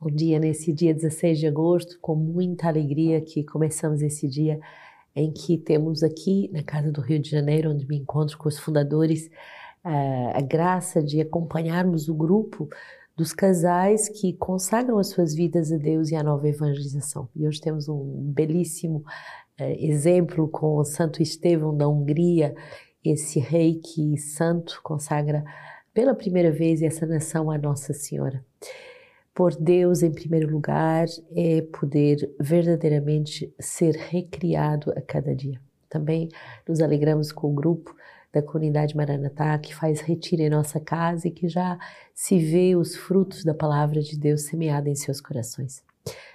Bom dia nesse dia 16 de agosto, com muita alegria que começamos esse dia em que temos aqui na Casa do Rio de Janeiro, onde me encontro com os fundadores, eh, a graça de acompanharmos o grupo dos casais que consagram as suas vidas a Deus e à nova evangelização. E hoje temos um belíssimo eh, exemplo com o Santo Estevão da Hungria, esse rei que santo consagra pela primeira vez essa nação à Nossa Senhora por Deus em primeiro lugar é poder verdadeiramente ser recriado a cada dia. Também nos alegramos com o grupo da comunidade Maranatá que faz retiro em nossa casa e que já se vê os frutos da palavra de Deus semeada em seus corações.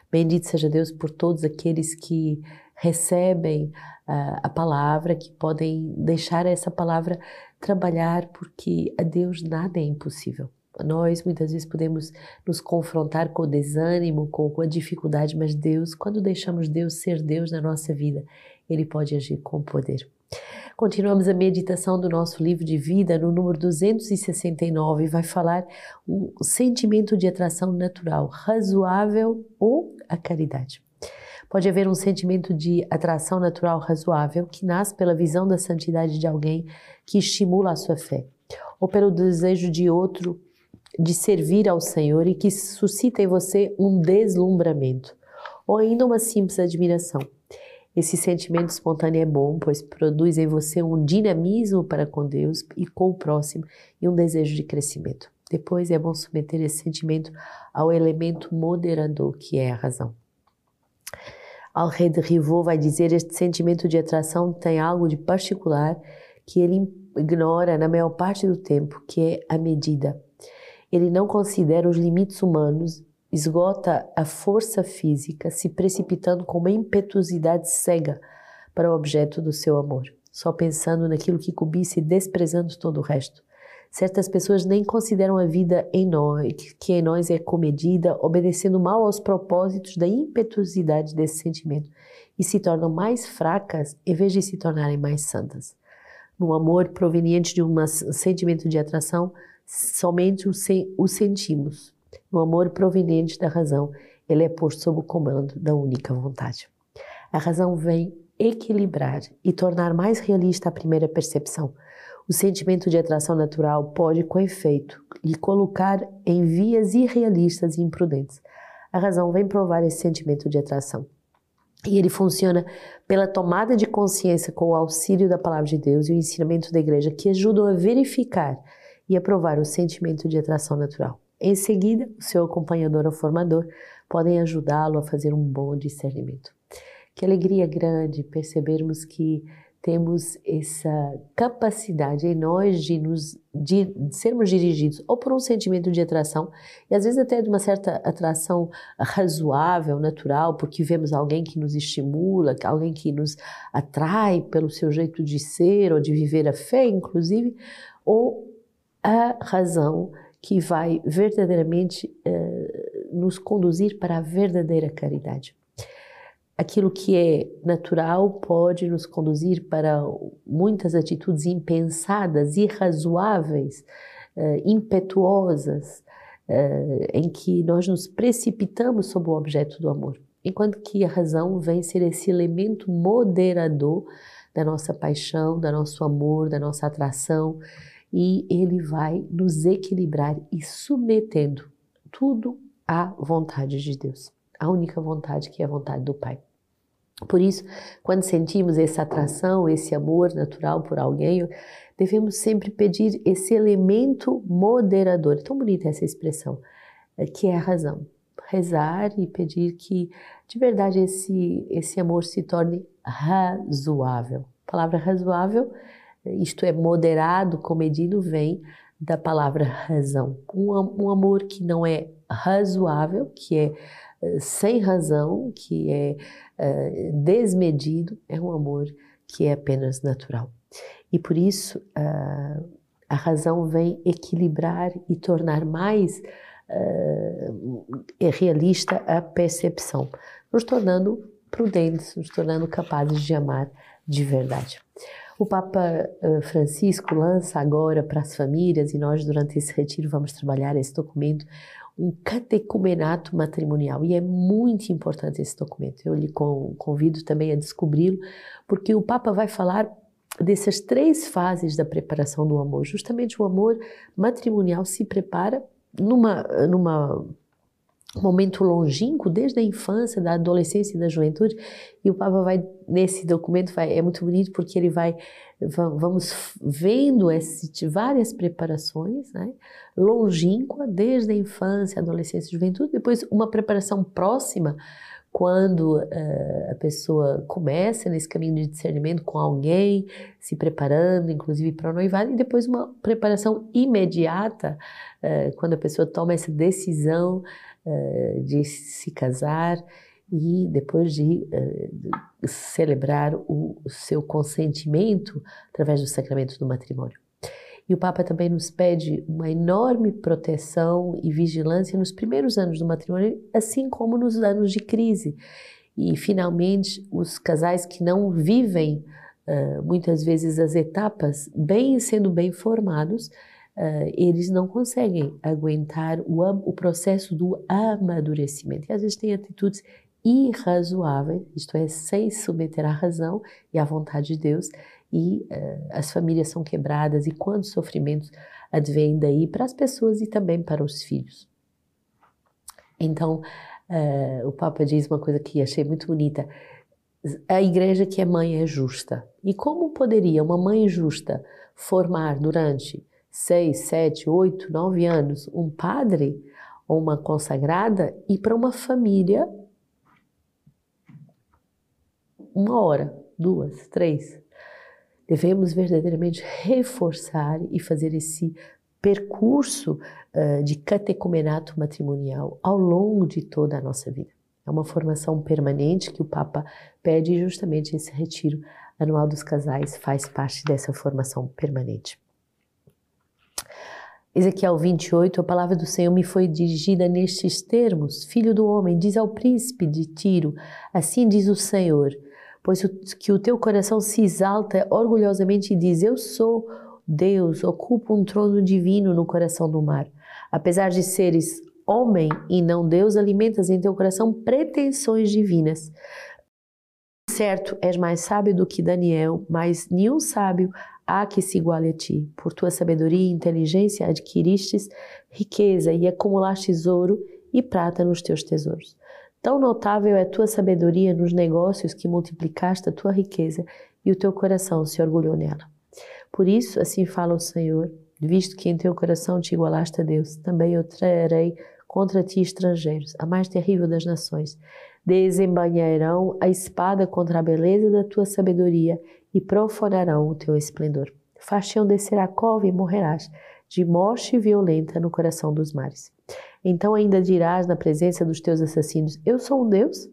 Bendito seja Deus por todos aqueles que recebem uh, a palavra, que podem deixar essa palavra trabalhar, porque a Deus nada é impossível. Nós muitas vezes podemos nos confrontar com o desânimo, com, a dificuldade, mas Deus, quando deixamos Deus ser Deus na nossa vida, Ele pode agir com poder. Continuamos a meditação do nosso livro de vida no número 269 vai falar um sentimento de atração natural, razoável ou a caridade. Pode haver um sentimento de atração natural razoável que nasce pela visão da santidade de alguém que estimula a sua fé, ou pelo desejo de outro de servir ao Senhor e que suscita em você um deslumbramento ou ainda uma simples admiração. Esse sentimento espontâneo é bom, pois produz em você um dinamismo para com Deus e com o próximo e um desejo de crescimento. Depois é bom submeter esse sentimento ao elemento moderador que é a razão. Alré de Rivaux vai dizer este sentimento de atração tem algo de particular que ele ignora na maior parte do tempo, que é a medida. Ele não considera os limites humanos, esgota a força física, se precipitando com uma impetuosidade cega para o objeto do seu amor, só pensando naquilo que cobiça e desprezando todo o resto. Certas pessoas nem consideram a vida em nós, que em nós é comedida, obedecendo mal aos propósitos da impetuosidade desse sentimento e se tornam mais fracas em vez de se tornarem mais santas. No amor proveniente de um sentimento de atração, somente o, sen o sentimos. No amor proveniente da razão, ele é posto sob o comando da única vontade. A razão vem equilibrar e tornar mais realista a primeira percepção. O sentimento de atração natural pode, com efeito, lhe colocar em vias irrealistas e imprudentes. A razão vem provar esse sentimento de atração. E ele funciona pela tomada de consciência com o auxílio da palavra de Deus e o ensinamento da igreja que ajudam a verificar e aprovar o sentimento de atração natural. Em seguida, o seu acompanhador ou formador podem ajudá-lo a fazer um bom discernimento. Que alegria grande percebermos que temos essa capacidade em nós de, nos, de, sermos dirigidos ou por um sentimento de atração, e às vezes até de uma certa atração razoável, natural, porque vemos alguém que nos estimula, alguém que nos atrai pelo seu jeito de ser ou de viver a fé, inclusive, ou a razão que vai verdadeiramente uh, nos conduzir para a verdadeira caridade. Aquilo que é natural pode nos conduzir para muitas atitudes impensadas, irrazoáveis, uh, impetuosas, uh, em que nós nos precipitamos sobre o objeto do amor, enquanto que a razão vem ser esse elemento moderador da nossa paixão, do nosso amor, da nossa atração, e ele vai nos equilibrar e submetendo tudo à vontade de Deus, a única vontade que é a vontade do Pai. Por isso, quando sentimos essa atração, esse amor natural por alguém, devemos sempre pedir esse elemento moderador. É tão bonita essa expressão, eh, que é a razão. Rezar e pedir que, de verdade, esse, esse amor se torne razoável. A palavra razoável isto é, moderado, comedido, vem da palavra razão. Um, um amor que não é razoável, que é uh, sem razão, que é uh, desmedido, é um amor que é apenas natural. E por isso uh, a razão vem equilibrar e tornar mais realista a percepção, nos tornando prudentes, nos tornando capazes de amar de verdade. O Papa eh, Francisco lança agora para as famílias, e nós durante esse retiro vamos trabalhar esse documento, um catecumenato matrimonial. E é muito importante esse documento. Eu lhe convido também a descobri-lo, porque o Papa vai falar dessas três fases da preparação do amor. Justamente o amor matrimonial se prepara numa, numa momento longínquo, desde a infância, da adolescência e da juventude, e o Papa vai, nesse documento, vai, é muito bonito porque ele vai, vamos vendo esse, várias preparações, né, longínqua, desde a infância, adolescência e juventude, depois uma preparação próxima, quando uh, a pessoa começa nesse caminho de discernimento com alguém, se preparando, inclusive para o noivado, e depois uma preparação imediata, uh, quando a pessoa toma essa decisão de se casar e depois de celebrar o, seu consentimento através do sacramento do matrimônio. E o Papa também nos pede uma enorme proteção e vigilância nos primeiros anos do matrimônio, assim como nos anos de crise. E, finalmente, os casais que não vivem uh, muitas vezes as etapas bem sendo bem formados, uh, eles não conseguem aguentar o, o processo do amadurecimento. E às vezes têm atitudes irrazoáveis, isto é, sem submeter à razão e à vontade de Deus, e uh, as famílias são quebradas e quantos sofrimentos advêm daí para as pessoas e também para os filhos. Então, uh, o Papa diz uma coisa que achei muito bonita. A igreja que é mãe é justa. E como poderia uma mãe justa formar durante seis, sete, oito, nove anos um padre ou uma consagrada e para uma família uma hora, duas, três, devemos verdadeiramente reforçar e fazer esse percurso uh, de catecumenato matrimonial ao longo de toda a nossa vida. É uma formação permanente que o Papa pede e justamente esse retiro anual dos casais faz parte dessa formação permanente. Ezequiel 28, a palavra do Senhor me foi dirigida nestes termos: Filho do homem, diz ao príncipe de Tiro: Assim diz o Senhor pois que o teu coração se exalta orgulhosamente e diz: Eu sou Deus, ocupo um trono divino no coração do mar. Apesar de seres homem e não Deus, alimentas em teu coração pretensões divinas. Certo, és mais sábio do que Daniel, mas nenhum sábio há que se iguale a ti. Por tua sabedoria e inteligência adquiristes riqueza e acumulastes ouro e prata nos teus tesouros. Tão notável é tua sabedoria nos negócios que multiplicaste a tua riqueza e o teu coração se orgulhou nela. Por isso, assim fala o Senhor, visto que em teu coração te igualaste a Deus, também eu trarei contra ti estrangeiros, a mais terrível das nações. Desembanharão a espada contra a beleza da tua sabedoria e profanarão o teu esplendor. Far-te-ão descer a cova e morrerás, de morte violenta no coração dos mares. Então ainda dirás na presença dos teus assassinos: Eu sou um Deus?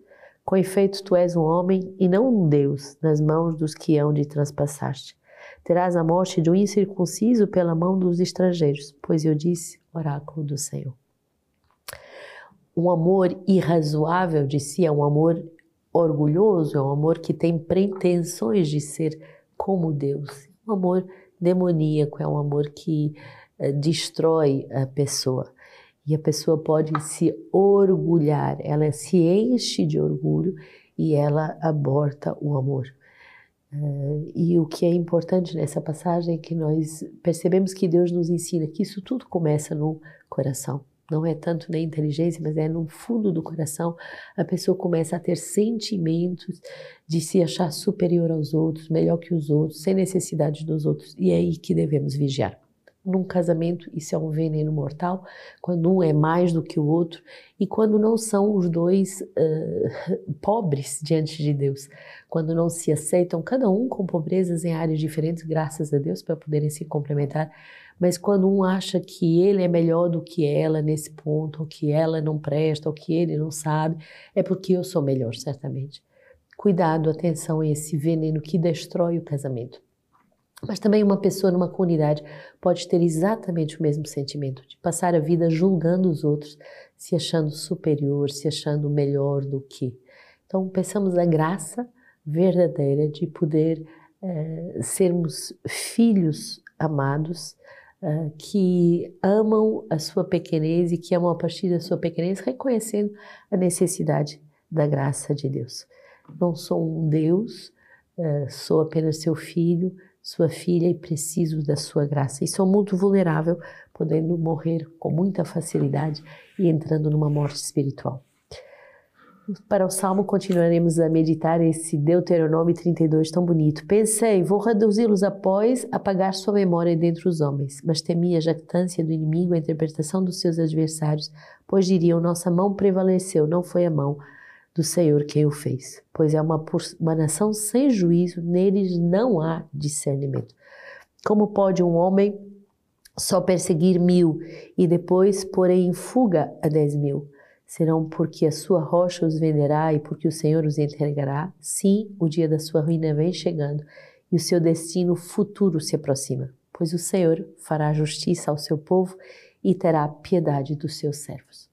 Com efeito, tu és um homem e não um Deus nas mãos dos que hão de transpassaste. Terás a morte de um incircunciso pela mão dos estrangeiros, pois eu disse, oráculo do Senhor. Um amor irrazoável de si é um amor orgulhoso, é um amor que tem pretensões de ser como Deus. Um amor demoníaco, é um amor que uh, destrói a pessoa. E a pessoa pode se orgulhar, ela se enche de orgulho e ela aborta o amor. Uh, e o que é importante nessa passagem é que nós percebemos que Deus nos ensina que isso tudo começa no coração. Não é tanto na inteligência, mas é no fundo do coração. A pessoa começa a ter sentimentos de se achar superior aos outros, melhor que os outros, sem necessidade dos outros. E é aí que devemos vigiar num casamento isso é um veneno mortal, quando um é mais do que o outro e quando não são os dois uh, pobres diante de Deus, quando não se aceitam, cada um com pobrezas em áreas diferentes, graças a Deus, para poderem se complementar, mas quando um acha que ele é melhor do que ela nesse ponto, ou que ela não presta, ou que ele não sabe, é porque eu sou melhor, certamente. Cuidado, atenção a esse veneno que destrói o casamento. Mas também uma pessoa numa comunidade pode ter exatamente o mesmo sentimento, de passar a vida julgando os outros, se achando superior, se achando melhor do que. Então, pensamos a graça verdadeira de poder eh, sermos filhos amados, que amam a sua pequenez e que amam a partir da sua pequenez, reconhecendo a necessidade da graça de Deus. Não sou um Deus, sou apenas seu filho, sua filha e preciso da sua graça. E sou muito vulnerável, podendo morrer com muita facilidade e entrando numa morte espiritual. Para o Salmo, continuaremos a meditar esse Deuteronômio 32 tão bonito. Pensei, vou reduzi-los após apagar sua memória dentre os homens, mas temi a jactância do inimigo, a interpretação dos seus adversários, pois diriam: Nossa mão prevaleceu, não foi a mão do Senhor quem o fez. Pois é uma, uma nação sem juízo, neles não há discernimento. Como pode um homem só perseguir mil e depois pôr em fuga a dez mil? Serão porque a sua rocha os venderá e porque o Senhor os entregará? Sim, o dia da sua ruína vem chegando e o seu destino futuro se aproxima, pois o Senhor fará justiça ao seu povo e terá piedade dos seus servos.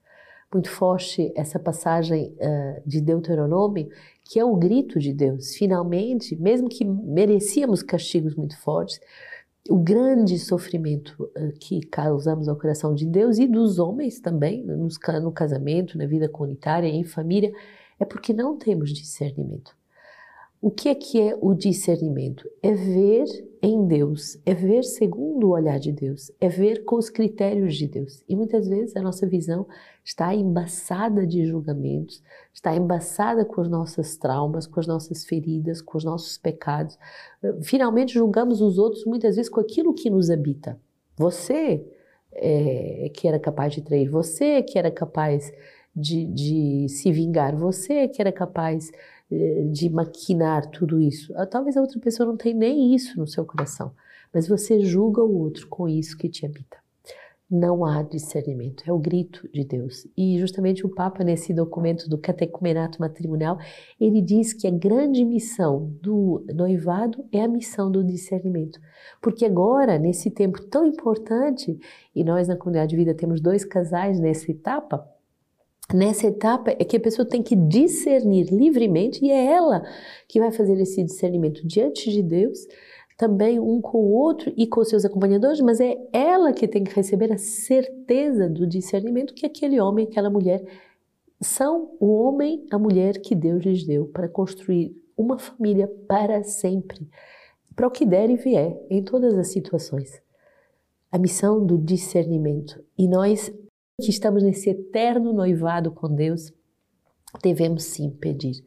Muito forte essa passagem uh, de Deuteronômio, que é o grito de Deus. Finalmente, mesmo que merecíamos castigos muito fortes, o grande sofrimento uh, que causamos ao coração de Deus e dos homens também, no casamento, na vida comunitária, em família, é porque não temos discernimento. O que é que é o discernimento? É ver em Deus, é ver segundo o olhar de Deus, é ver com os critérios de Deus. E muitas vezes a nossa visão está embaçada de julgamentos, está embaçada com as nossas traumas, com as nossas feridas, com os nossos pecados. Finalmente julgamos os outros muitas vezes com aquilo que nos habita. Você é, que era capaz de trair, você que era capaz de, de se vingar, você que era capaz de maquinar tudo isso. Ah, talvez a outra pessoa não tenha nem isso no seu coração, mas você julga o outro com isso que te habita. Não há discernimento, é o grito de Deus. E justamente o Papa, nesse documento do Catecumenato Matrimonial, ele diz que a grande missão do noivado é a missão do discernimento. Porque agora, nesse tempo tão importante, e nós na comunidade de vida temos dois casais nessa etapa, nessa etapa é que a pessoa tem que discernir livremente e é ela que vai fazer esse discernimento diante de Deus, também um com o outro e com seus acompanhadores, mas é ela que tem que receber a certeza do discernimento que aquele homem, aquela mulher são o homem, a mulher que Deus lhes deu para construir uma família para sempre, para o que der e vier em todas as situações. A missão do discernimento. E nós que estamos nesse eterno noivado com Deus, devemos sim pedir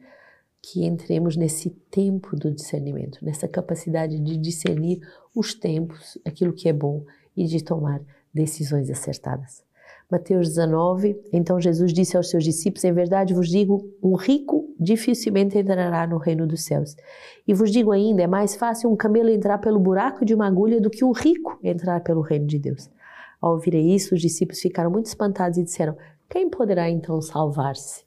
que entremos nesse tempo do discernimento, nessa capacidade de discernir os tempos, aquilo que é bom e de tomar decisões acertadas. Mateus 19, então Jesus disse aos seus discípulos: Em verdade vos digo, um rico dificilmente entrará no reino dos céus. E vos digo ainda: é mais fácil um camelo entrar pelo buraco de uma agulha do que um rico entrar pelo reino de Deus. Ao ouvir isso, os discípulos ficaram muito espantados e disseram: Quem poderá então salvar-se?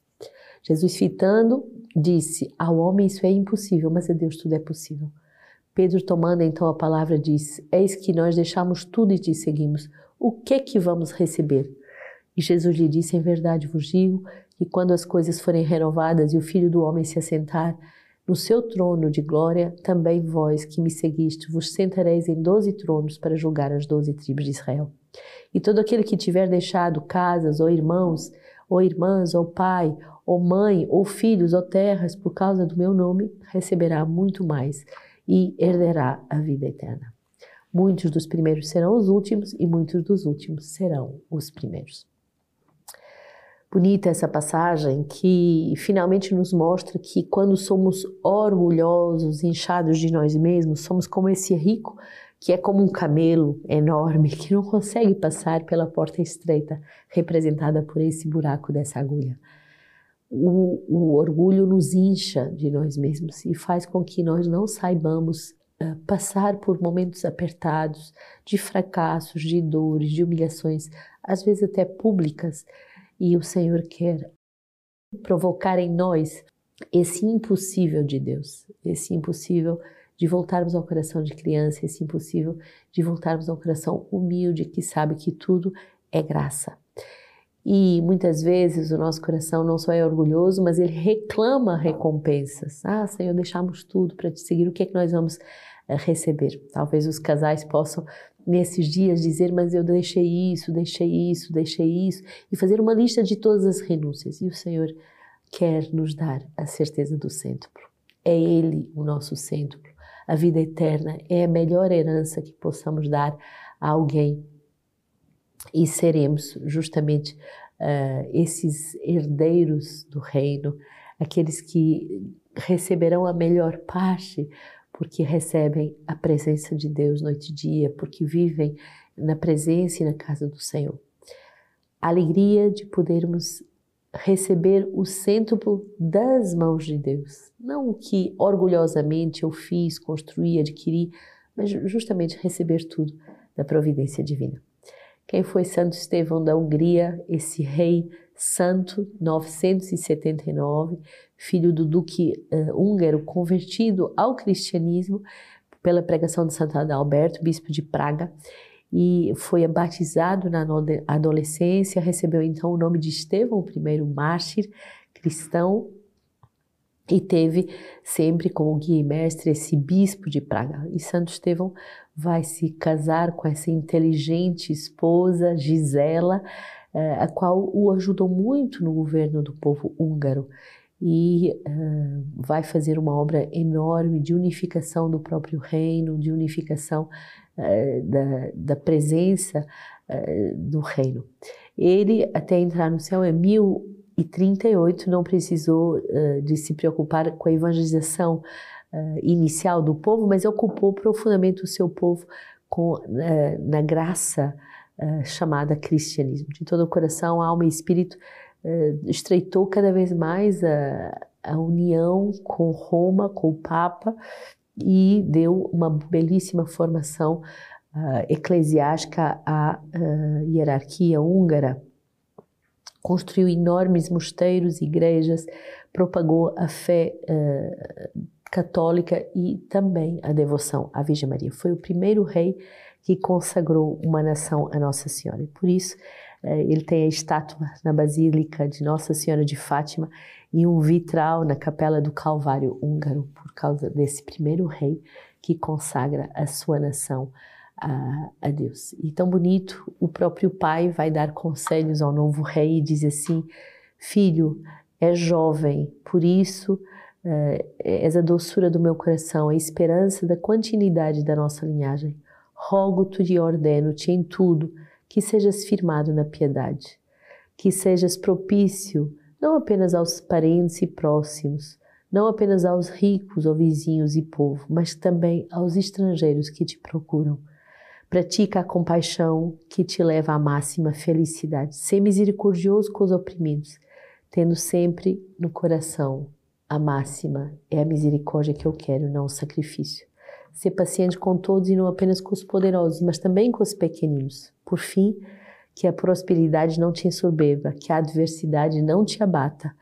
Jesus, fitando, disse: Ao homem isso é impossível, mas a Deus tudo é possível. Pedro, tomando então a palavra, disse: Eis que nós deixamos tudo e te seguimos. O que é que vamos receber? E Jesus lhe disse: Em verdade vos digo que quando as coisas forem renovadas e o Filho do Homem se assentar no seu trono de glória, também vós que me seguiste vos sentareis em doze tronos para julgar as doze tribos de Israel. E todo aquele que tiver deixado casas, ou irmãos, ou irmãs, ou pai, ou mãe, ou filhos, ou terras, por causa do meu nome, receberá muito mais e herderá a vida eterna. Muitos dos primeiros serão os últimos, e muitos dos últimos serão os primeiros. Bonita essa passagem que finalmente nos mostra que quando somos orgulhosos, inchados de nós mesmos, somos como esse rico que é como um camelo enorme que não consegue passar pela porta estreita, representada por esse buraco dessa agulha. O, o, orgulho nos incha de nós mesmos e faz com que nós não saibamos uh, passar por momentos apertados, de fracassos, de dores, de humilhações, às vezes até públicas. E o Senhor quer provocar em nós esse impossível de Deus, esse impossível de voltarmos ao coração de criança, se impossível, de voltarmos ao coração humilde que sabe que tudo é graça. E muitas vezes o nosso coração não só é orgulhoso, mas ele reclama recompensas. Ah, Senhor, deixamos tudo para te seguir, o que é que nós vamos eh, receber? Talvez os casais possam nesses dias dizer, mas eu deixei isso, deixei isso, deixei isso, e fazer uma lista de todas as renúncias. E o Senhor quer nos dar a certeza do cêntuplo. É Ele o nosso cêntuplo. A vida eterna é a melhor herança que possamos dar a alguém. E seremos justamente uh, esses herdeiros do reino, aqueles que receberão a melhor parte, porque recebem a presença de Deus noite e dia, porque vivem na presença e na casa do Senhor. A alegria de podermos receber o cêntuplo das mãos de Deus. Não o que orgulhosamente eu fiz, construí, adquiri, mas justamente receber tudo da providência divina. Quem foi Santo Estevão da Hungria, esse rei santo, 979, filho do duque uh, húngaro, convertido ao cristianismo pela pregação de Santo Adalberto, bispo de Praga, e foi batizado na adolescência, recebeu então o nome de Estevão, primeiro mártir cristão, e teve sempre como guia e mestre esse bispo de Praga. E Santo Estevão vai se casar com essa inteligente esposa, Gisela, eh, a qual o ajudou muito no governo do povo húngaro e uh, vai fazer uma obra enorme de unificação do próprio reino, de unificação da, da, presença uh, do reino. Ele, até entrar no céu, em 1038, não precisou de se preocupar com a evangelização inicial do povo, mas ocupou profundamente o seu povo com, na graça chamada cristianismo. De todo o coração, alma e espírito, uh, estreitou cada vez mais a, a união com Roma, com o Papa, e deu uma belíssima formação uh, eclesiástica à uh, hierarquia húngara. Construiu enormes mosteiros, igrejas, propagou a fé uh, católica e também a devoção à Virgem Maria. Foi o primeiro rei que consagrou uma nação a Nossa Senhora. E por isso, eh, ele tem a estátua na Basílica de Nossa Senhora de Fátima e um vitral na Capela do Calvário húngaro, por causa desse primeiro rei que consagra a sua nação a, a, Deus. E tão bonito, o próprio pai vai dar conselhos ao novo rei e diz assim: Filho, é jovem, por isso uh, és a doçura do meu coração, a esperança da continuidade da nossa linhagem rogo-te e ordeno-te em tudo que sejas firmado na piedade, que sejas propício não apenas aos parentes e próximos, não apenas aos ricos ou vizinhos e povo, mas também aos estrangeiros que te procuram. Pratica a compaixão que te leva à máxima felicidade. Sê misericordioso com os oprimidos, tendo sempre no coração a máxima é a misericórdia que eu quero, não o sacrifício ser paciente com todos e não apenas com os poderosos, mas também com os pequeninos. Por fim, que a prosperidade não te ensoberba, que a adversidade não te abata.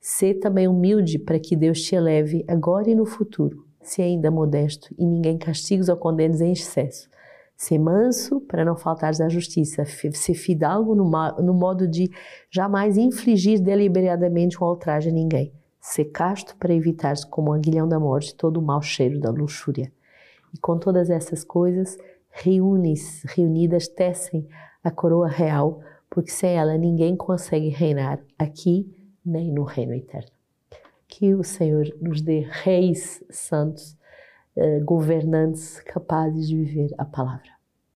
Ser também humilde para que Deus te eleve agora e no futuro. Se ainda modesto e ninguém castiga ou condenes em excesso. Ser manso para não faltares à justiça. Ser fidalgo no, no modo de jamais infligir deliberadamente um ultraje a ninguém. Ser casto para evitares, como um aguilhão da morte, todo o mau cheiro da luxúria. E com todas essas coisas, reúnes, reunidas, tecem a coroa real, porque sem ela ninguém consegue reinar aqui nem no reino eterno. Que o Senhor nos dê reis santos, eh, governantes capazes de viver a palavra.